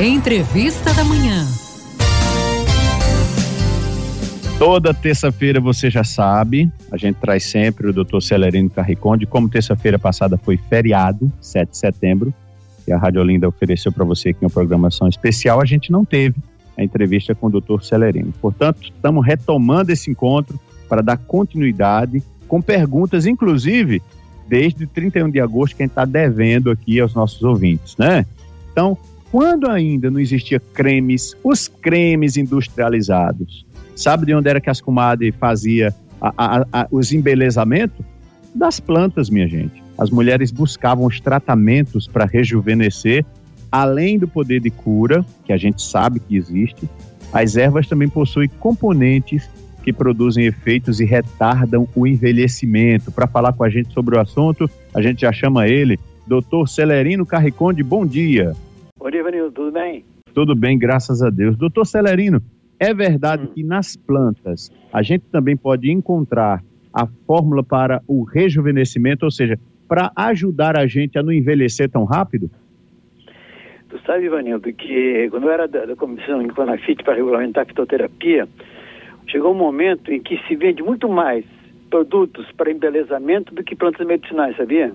Entrevista da Manhã. Toda terça-feira você já sabe, a gente traz sempre o Dr. Celerino Carriconde. Como terça-feira passada foi feriado, 7 de setembro, e a Rádio Olinda ofereceu para você aqui uma programação especial, a gente não teve a entrevista com o Dr. Celerino. Portanto, estamos retomando esse encontro para dar continuidade com perguntas, inclusive desde 31 de agosto, que a gente está devendo aqui aos nossos ouvintes, né? Então, quando ainda não existia cremes, os cremes industrializados, sabe de onde era que as comadres fazia a, a, a, os embelezamentos? Das plantas, minha gente. As mulheres buscavam os tratamentos para rejuvenescer, além do poder de cura, que a gente sabe que existe, as ervas também possuem componentes que produzem efeitos e retardam o envelhecimento. Para falar com a gente sobre o assunto, a gente já chama ele, Dr. Celerino Carriconde. Bom dia. Bom dia, Vanildo. Tudo bem? Tudo bem, graças a Deus. Doutor Celerino, é verdade hum. que nas plantas a gente também pode encontrar a fórmula para o rejuvenescimento, ou seja, para ajudar a gente a não envelhecer tão rápido? Tu sabe, Ivanildo, que quando eu era da, da comissão em Conafit para regulamentar a fitoterapia, chegou um momento em que se vende muito mais produtos para embelezamento do que plantas medicinais, sabia?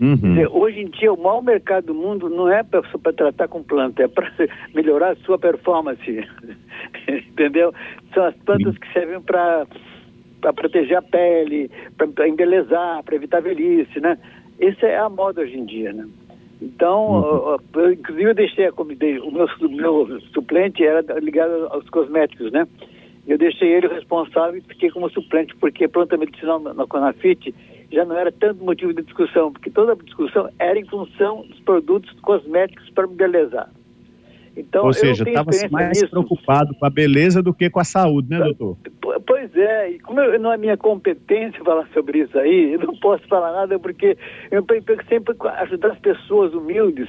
Uhum. Dizer, hoje em dia, o maior mercado do mundo não é para tratar com planta, é para melhorar a sua performance. Entendeu? São as plantas que servem para proteger a pele, para embelezar, para evitar velhice, né? Essa é a moda hoje em dia, né? Então, uhum. eu, inclusive, eu deixei a, o meu, meu suplente era ligado aos cosméticos, né? Eu deixei ele responsável e fiquei como suplente, porque planta medicinal na Conafit já não era tanto motivo de discussão, porque toda a discussão era em função dos produtos cosméticos para belezar. Então, Ou seja, estava mais nisso. preocupado com a beleza do que com a saúde, né, doutor? Pois é, e como eu, não é minha competência falar sobre isso aí, eu não posso falar nada porque eu tenho sempre ajudar as pessoas humildes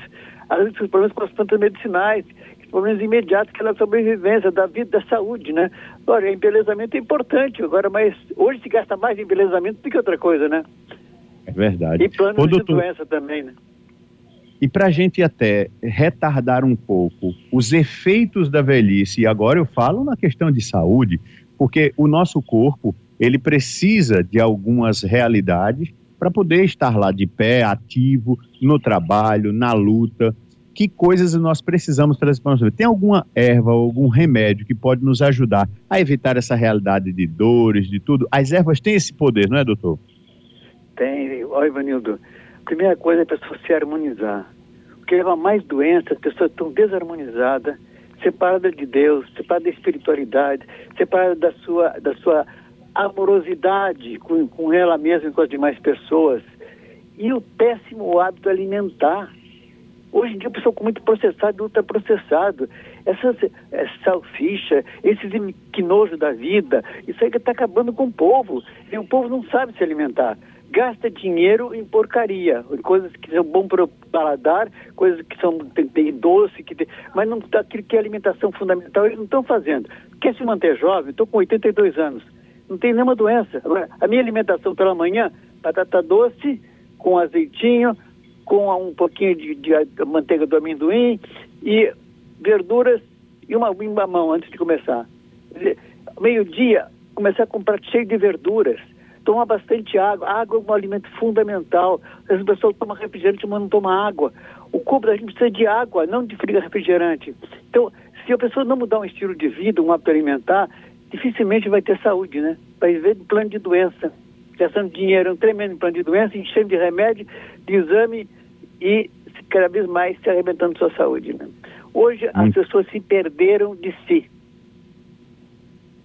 a resolver os problemas com as plantas medicinais, problemas imediatos que é a sobrevivência, da vida, da saúde, né? Olha, embelezamento é importante agora, mas hoje se gasta mais em embelezamento do que outra coisa, né? É verdade. E plano Ô, de doutor... doença também, né? E para a gente até retardar um pouco os efeitos da velhice, e agora eu falo na questão de saúde, porque o nosso corpo ele precisa de algumas realidades para poder estar lá de pé, ativo, no trabalho, na luta. Que coisas nós precisamos para nós? Tem alguma erva, algum remédio que pode nos ajudar a evitar essa realidade de dores, de tudo? As ervas têm esse poder, não é, doutor? Tem. Olha, Ivanildo, primeira coisa é a pessoa se harmonizar. Porque leva mais doenças, as pessoas estão desarmonizadas, separadas de Deus, separadas da espiritualidade, separadas da sua, da sua amorosidade com, com ela mesma e com as demais pessoas. E o péssimo hábito alimentar. Hoje em dia, a pessoa com muito processado e ultraprocessado. Essas é, salsicha, esses que nojo da vida, isso aí está acabando com o povo. E o povo não sabe se alimentar gasta dinheiro em porcaria, em coisas que são bom para o paladar, coisas que são tem, tem doce, que tem, mas não aquilo que é alimentação fundamental eles não estão fazendo. Quer se manter jovem? Estou com 82 anos, não tem nenhuma doença. Agora, a minha alimentação pela manhã, batata doce com azeitinho, com um pouquinho de, de manteiga do amendoim e verduras e uma, uma mão antes de começar. Meio-dia, começar a comprar cheio de verduras Toma bastante água. Água é um alimento fundamental. As pessoas tomam refrigerante, mas não tomam água. O corpo da gente precisa de água, não de frio refrigerante. Então, se a pessoa não mudar um estilo de vida, um hábito alimentar, dificilmente vai ter saúde, né? Vai ver plano de doença. Gastando dinheiro, um tremendo plano de doença, enchendo de remédio, de exame e cada vez mais se arrebentando sua saúde. Né? Hoje as pessoas se perderam de si.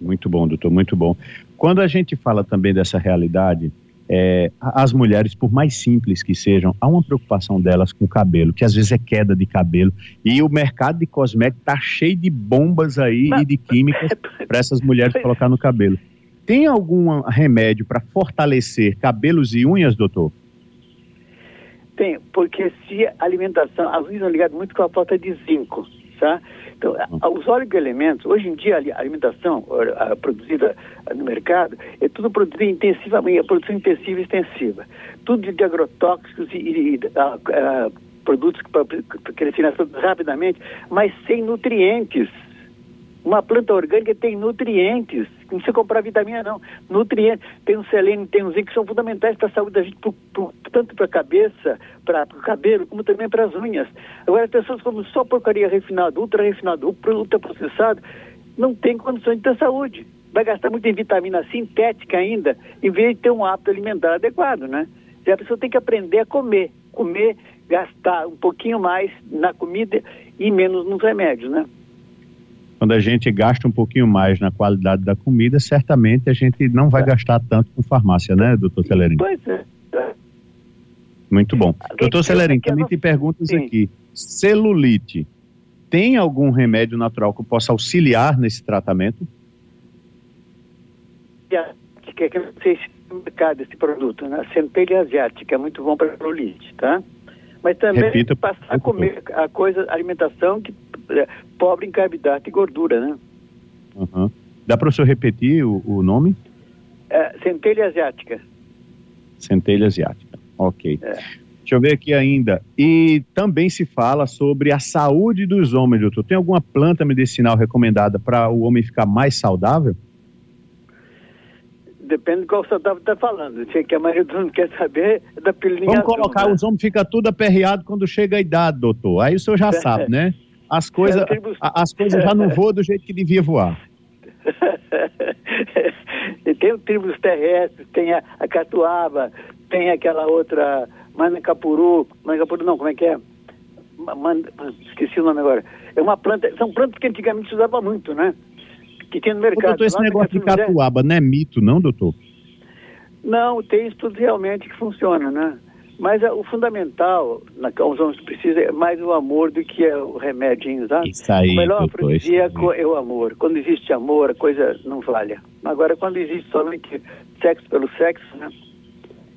Muito bom, doutor, muito bom. Quando a gente fala também dessa realidade, é, as mulheres, por mais simples que sejam, há uma preocupação delas com o cabelo, que às vezes é queda de cabelo. E o mercado de cosméticos está cheio de bombas aí Mas... e de químicas para essas mulheres colocar no cabelo. Tem algum remédio para fortalecer cabelos e unhas, doutor? Tem, porque se a alimentação, as unhas são ligadas muito com a falta de zinco, tá? Então, os oligoelementos, hoje em dia a alimentação a, a, produzida no mercado é tudo produzido intensivamente, a produção intensiva e extensiva. Tudo de agrotóxicos e, e a, produtos para crescer rapidamente, mas sem nutrientes. Uma planta orgânica tem nutrientes. Não precisa comprar vitamina, não. Nutrientes. Tem um selênio, tem um zinco que são fundamentais para a saúde da gente, pro, pro, tanto para a cabeça, para o cabelo, como também para as unhas. Agora, as pessoas comem só porcaria refinada, ultra refinada, ultra processado, não tem condições de ter saúde. Vai gastar muito em vitamina sintética ainda, em vez de ter um hábito alimentar adequado, né? E a pessoa tem que aprender a comer. Comer, gastar um pouquinho mais na comida e menos nos remédios, né? Quando a gente gasta um pouquinho mais na qualidade da comida, certamente a gente não vai é. gastar tanto com farmácia, né, doutor Celerino? Pois é. Muito bom. Doutor Celerino, também tem perguntas Sim. aqui. Celulite, tem algum remédio natural que possa auxiliar nesse tratamento? Que é que não sei se no mercado esse produto, né? Centelha asiática, é muito bom para celulite, tá? Mas também Repita, passar a comer a coisa, alimentação que é, pobre em carboidrato e gordura, né? Uhum. Dá para o senhor repetir o, o nome? É, centelha asiática. Centelha asiática, ok. É. Deixa eu ver aqui ainda. E também se fala sobre a saúde dos homens, doutor. Tem alguma planta medicinal recomendada para o homem ficar mais saudável? Depende do qual você está falando. Se que a maioria do mundo quer saber é da pilinha Vamos colocar, né? os homens ficam tudo aperreado quando chega a idade, doutor. Aí o senhor já sabe, né? as coisas as coisas já não voam do jeito que devia voar. tem tribos terrestres, tem a, a catuaba, tem aquela outra manacapuru, manacapuru não, como é que é? Man, esqueci o nome agora. É uma planta, são plantas que antigamente se usava muito, né? Que tinha no mercado. Ô, doutor, esse negócio de catuaba não é mito, não, doutor? Não, tem estudos realmente que funcionam, né? Mas uh, o fundamental, na que os homens precisam, é mais o amor do que é o remedinho, tá? Isso aí, o melhor afrodisíaco é o amor. Quando existe amor, a coisa não vale. Agora, quando existe somente sexo pelo sexo, né?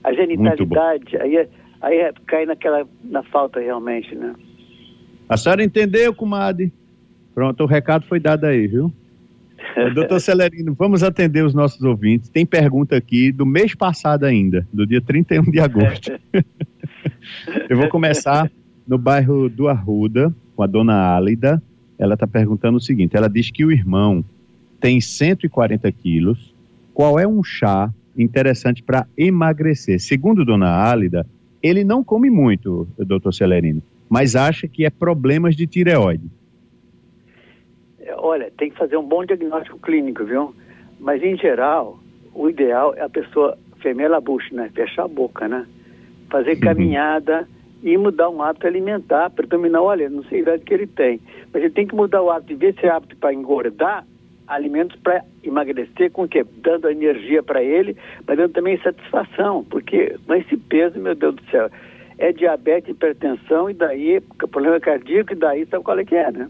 A genitalidade, aí, é, aí é, cai naquela, na falta realmente, né? A senhora entendeu, comadre? Pronto, o recado foi dado aí, viu? Doutor Celerino, vamos atender os nossos ouvintes. Tem pergunta aqui do mês passado ainda, do dia 31 de agosto. Eu vou começar no bairro do Arruda, com a dona Álida. Ela está perguntando o seguinte: ela diz que o irmão tem 140 quilos. Qual é um chá interessante para emagrecer? Segundo dona Álida, ele não come muito, doutor Celerino, mas acha que é problemas de tireoide. Olha, tem que fazer um bom diagnóstico clínico, viu? Mas, em geral, o ideal é a pessoa femer a bucha, né? Fechar a boca, né? Fazer uhum. caminhada e mudar um hábito alimentar para dominar, olha, não sei a idade que ele tem, mas ele tem que mudar o hábito, de ver esse hábito para engordar alimentos para emagrecer, com o quê? Dando energia para ele, mas dando também satisfação, porque com esse peso, meu Deus do céu, é diabetes, hipertensão, e daí problema cardíaco, e daí sabe qual é que é, né?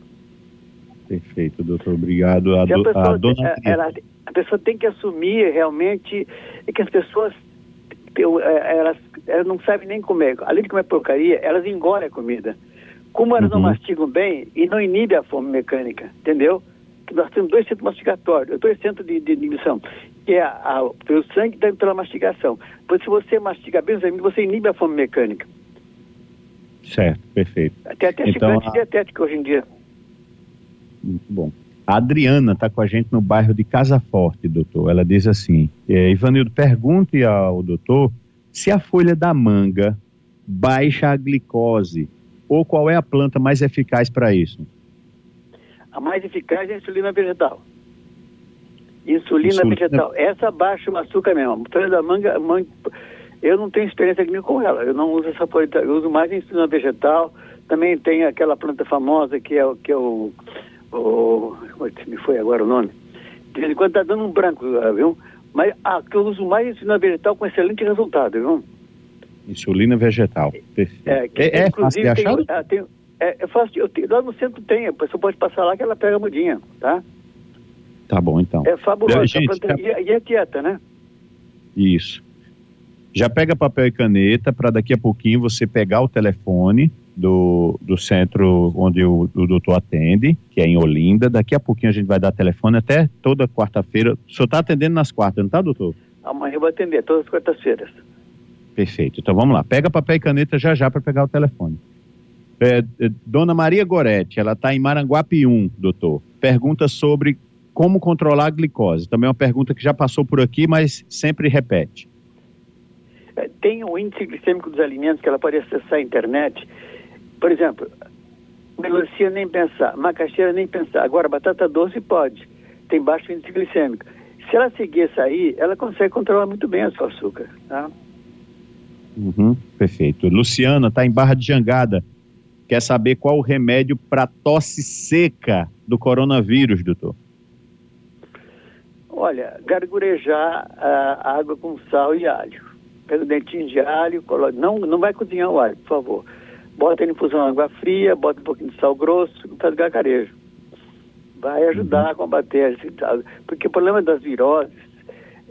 Perfeito, doutor. Obrigado. A, do, a, pessoa, a, dona... ela, a pessoa tem que assumir realmente que as pessoas é, elas, elas não sabem nem comer. Além de comer porcaria, elas engolem a comida. Como elas uhum. não mastigam bem e não inibem a fome mecânica, entendeu? Nós temos dois centros mastigatórios, dois centros de, de inibição, que é a, a, pelo sangue e pela mastigação. Pois se você mastiga bem, você inibe a fome mecânica. Certo, perfeito. Até até então, chiclete a... dietético hoje em dia. Muito bom. A Adriana está com a gente no bairro de Casa Forte, doutor. Ela diz assim: é, Ivanildo, pergunte ao doutor se a folha da manga baixa a glicose ou qual é a planta mais eficaz para isso. A mais eficaz é a insulina vegetal. Insulina, insulina, vegetal. Essa baixa o açúcar mesmo. A folha da manga, manga, eu não tenho experiência com ela. Eu não uso essa folha, eu uso mais insulina vegetal. Também tem aquela planta famosa que é, que é o oh, me foi agora o nome. De vez em quando está dando um branco, ah, viu? Mas a que eu uso mais é insulina vegetal com excelente resultado, viu? Insulina vegetal. É, que, é, é fácil de achar? Tem, ah, tem, é, é fácil, eu tenho, lá no centro tem, a pessoa pode passar lá que ela pega a mudinha, tá? Tá bom, então. É fabuloso. Gente, planta, e, e é dieta, né? Isso. Já pega papel e caneta para daqui a pouquinho você pegar o telefone do, do centro onde o, o doutor atende, que é em Olinda. Daqui a pouquinho a gente vai dar telefone até toda quarta-feira. O senhor está atendendo nas quartas, não está, doutor? Amanhã eu vou atender, todas as quartas-feiras. Perfeito. Então vamos lá. Pega papel e caneta já já para pegar o telefone. É, é, Dona Maria Goretti, ela está em Maranguape 1, doutor. Pergunta sobre como controlar a glicose. Também é uma pergunta que já passou por aqui, mas sempre repete. É, tem o índice glicêmico dos alimentos que ela pode acessar a internet. Por exemplo, melancia nem pensar, macaxeira nem pensar. Agora, batata doce pode, tem baixo índice glicêmico. Se ela seguir essa aí, ela consegue controlar muito bem o seu açúcar. Tá? Uhum, perfeito. Luciana está em Barra de Jangada. Quer saber qual o remédio para tosse seca do coronavírus, doutor? Olha, gargurejar a água com sal e alho. Pega o dentinho de alho, coloca... não, não vai cozinhar o alho, por favor. Bota ele em infusão água fria, bota um pouquinho de sal grosso faz gargarejo. Vai ajudar a combater, porque o problema das viroses,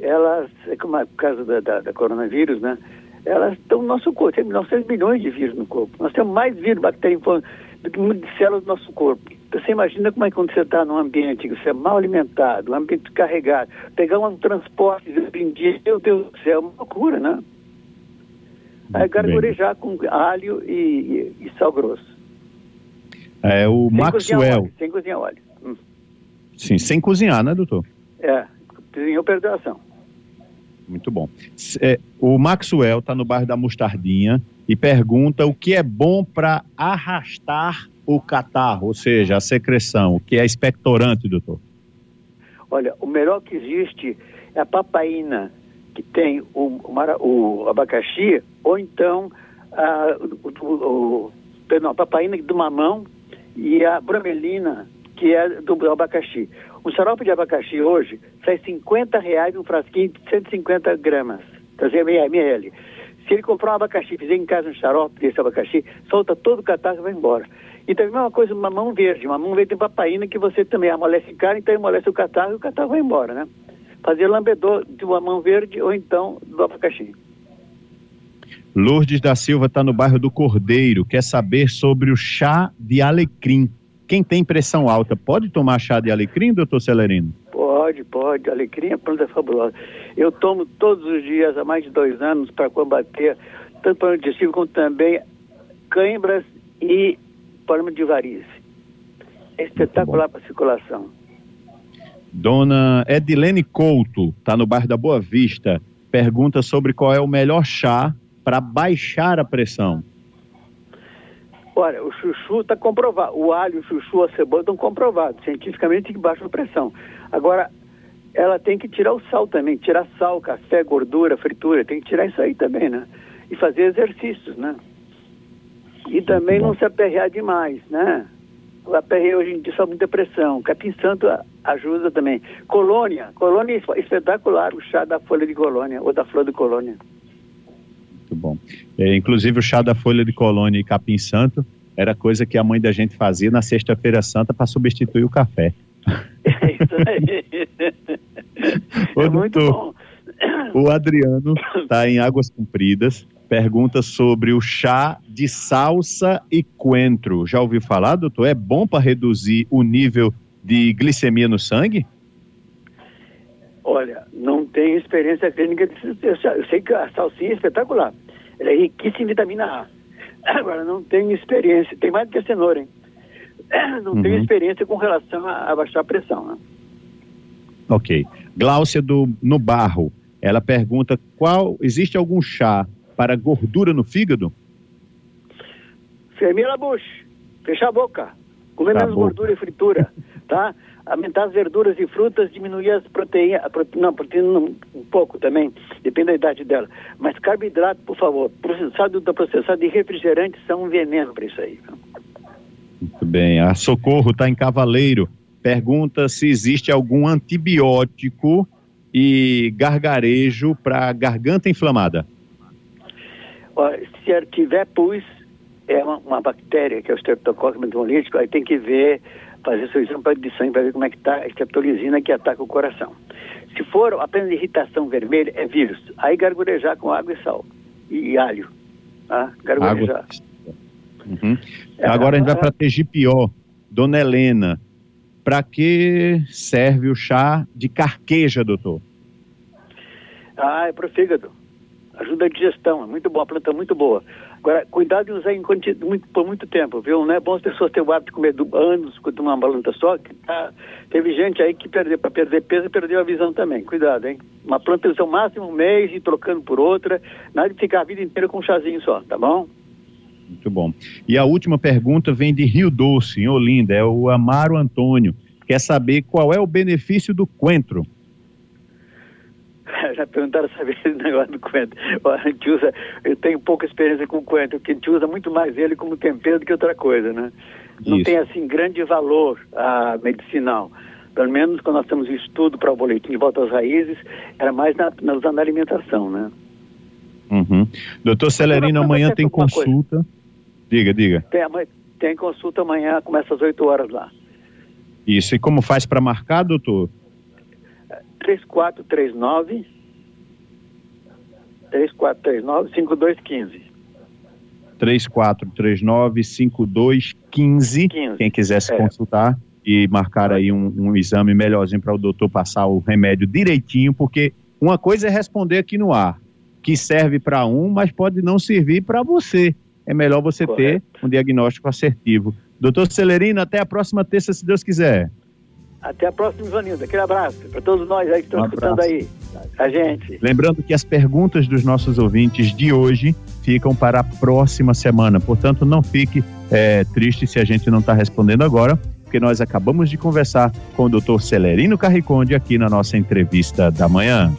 elas, é como o caso da, da, da coronavírus, né? elas estão no nosso corpo. Temos 900 milhões de vírus no corpo. Nós temos mais vírus, bactérias, do que de células do nosso corpo. Você imagina como é que quando você está num ambiente que você é mal alimentado, um ambiente carregado, pegar um transporte em dia, meu Deus do céu, é uma loucura, né? Aí gargurejar com alho e, e, e, sal grosso. É o sem Maxwell. Cozinhar óleo, sem cozinhar óleo. Hum. Sim, sem cozinhar, né, doutor? É, cozinhou perdeu a ação. Muito bom. É, o Maxwell está no bairro da Mostardinha e pergunta o que é bom para arrastar o catarro, ou seja, a secreção, que é expectorante, doutor? Olha, o melhor que existe é a papaina, que tem o, o, abacaxi, ou então a, o, o, perdão, a papaina do mamão e a bromelina, que é do abacaxi. O xarope de abacaxi hoje sai 50 reais um frasquinho de 150 gramas, quer dizer, ml. Se ele comprar um abacaxi, fizer em casa um xarope desse abacaxi, solta todo o catarro e vai embora. E também é uma coisa, mamão verde. Mamão verde tem papaina que você também amolece carne, então amolece o catarro e o catarro vai embora, né? Fazer lambedor de mamão verde ou então do abacaxi. Lourdes da Silva está no bairro do Cordeiro, quer saber sobre o chá de alecrim. Quem tem pressão alta pode tomar chá de alecrim, doutor Celerino? Pode, pode. Alecrim é planta fabulosa. Eu tomo todos os dias há mais de dois anos para combater tanto problema digestivo como também cãibras e problema de varize. É espetacular para a circulação. Dona Edilene Couto, está no bairro da Boa Vista, pergunta sobre qual é o melhor chá para baixar a pressão. Olha, o chuchu está comprovado. O alho, o chuchu, a cebola estão comprovados cientificamente que baixam a pressão. Agora, ela tem que tirar o sal também, tirar sal, café, gordura, fritura, tem que tirar isso aí também, né? E fazer exercícios, né? E também não se aperrear demais, né? O aperreio hoje em dia só muita pressão. Capim Santo ajuda também. Colônia, colônia espetacular, o chá da folha de colônia ou da flor de colônia muito bom. É, inclusive o chá da folha de colônia e capim santo era coisa que a mãe da gente fazia na sexta-feira santa para substituir o café. É isso aí. Ô, é doutor, o Adriano está em Águas Compridas, pergunta sobre o chá de salsa e coentro. Já ouviu falar, doutor? É bom para reduzir o nível de glicemia no sangue? Olha, não tenho experiência clínica disso. Eu sei que a salsinha é espetacular. Ela é riquíssima em vitamina A. Agora, não tenho experiência. Tem mais do que a cenoura, hein? Não uhum. tenho experiência com relação a, a baixar a pressão, né? Ok. Gláucia do no Barro, ela pergunta qual existe algum chá para gordura no fígado? Fermir a bucha, fechar a boca, comer menos gordura e fritura, tá? aumentar as verduras e frutas, diminuir as proteínas, prote... não, proteína um pouco também, depende da idade dela. Mas carboidrato, por favor, processado da processado e refrigerante são um veneno para isso aí. Muito bem. A Socorro está em Cavaleiro. Pergunta se existe algum antibiótico e gargarejo para garganta inflamada. se tiver pus, é uma, uma bactéria que é o Streptococcus metabolitíco, aí tem que ver fazer seu exame de sangue para ver como é que está a estreptolizina que ataca o coração. Se for apenas irritação vermelha, é vírus. Aí gargurejar com água e sal. E, e alho. Tá? Gargurejar. Uhum. É, Agora a gente vai para Tegipió. Dona Helena, para que serve o chá de carqueja, doutor? Ah, é para o fígado. Ajuda a digestão, é muito boa, a planta é muito boa. Agora, cuidado de usar em muito, por muito tempo, viu? Não é bom as pessoas terem o hábito de comer anos com uma planta só. Que tá, teve gente aí que perdeu, para perder peso, perdeu a visão também. Cuidado, hein? Uma planta usa o máximo um mês e trocando por outra. Nada de ficar a vida inteira com um chazinho só, tá bom? Muito bom. E a última pergunta vem de Rio Doce, em Olinda. É o Amaro Antônio. Quer saber qual é o benefício do coentro? Já perguntaram saber esse negócio do coentro. A gente usa, eu tenho pouca experiência com coentro, porque a gente usa muito mais ele como tempero do que outra coisa, né? Não Isso. tem assim grande valor medicinal. Pelo menos quando nós temos estudo para o boletim de volta às raízes, era mais na, na, usando a alimentação, né? Uhum. Doutor Celerino, amanhã tem consulta. Coisa. Diga, diga. Tem, tem consulta amanhã, começa às 8 horas lá. Isso, e como faz para marcar, doutor? 3439 3439 5215. 3439 5215. Quem quiser se é. consultar e marcar aí um, um exame melhorzinho para o doutor passar o remédio direitinho, porque uma coisa é responder aqui no ar, que serve para um, mas pode não servir para você. É melhor você Correto. ter um diagnóstico assertivo. Doutor Celerino, até a próxima terça, se Deus quiser. Até a próxima, Ivanildo. Aquele abraço para todos nós aí que estão um escutando aí. A gente. Lembrando que as perguntas dos nossos ouvintes de hoje ficam para a próxima semana. Portanto, não fique é, triste se a gente não está respondendo agora, porque nós acabamos de conversar com o Dr. Celerino Carriconde aqui na nossa entrevista da manhã.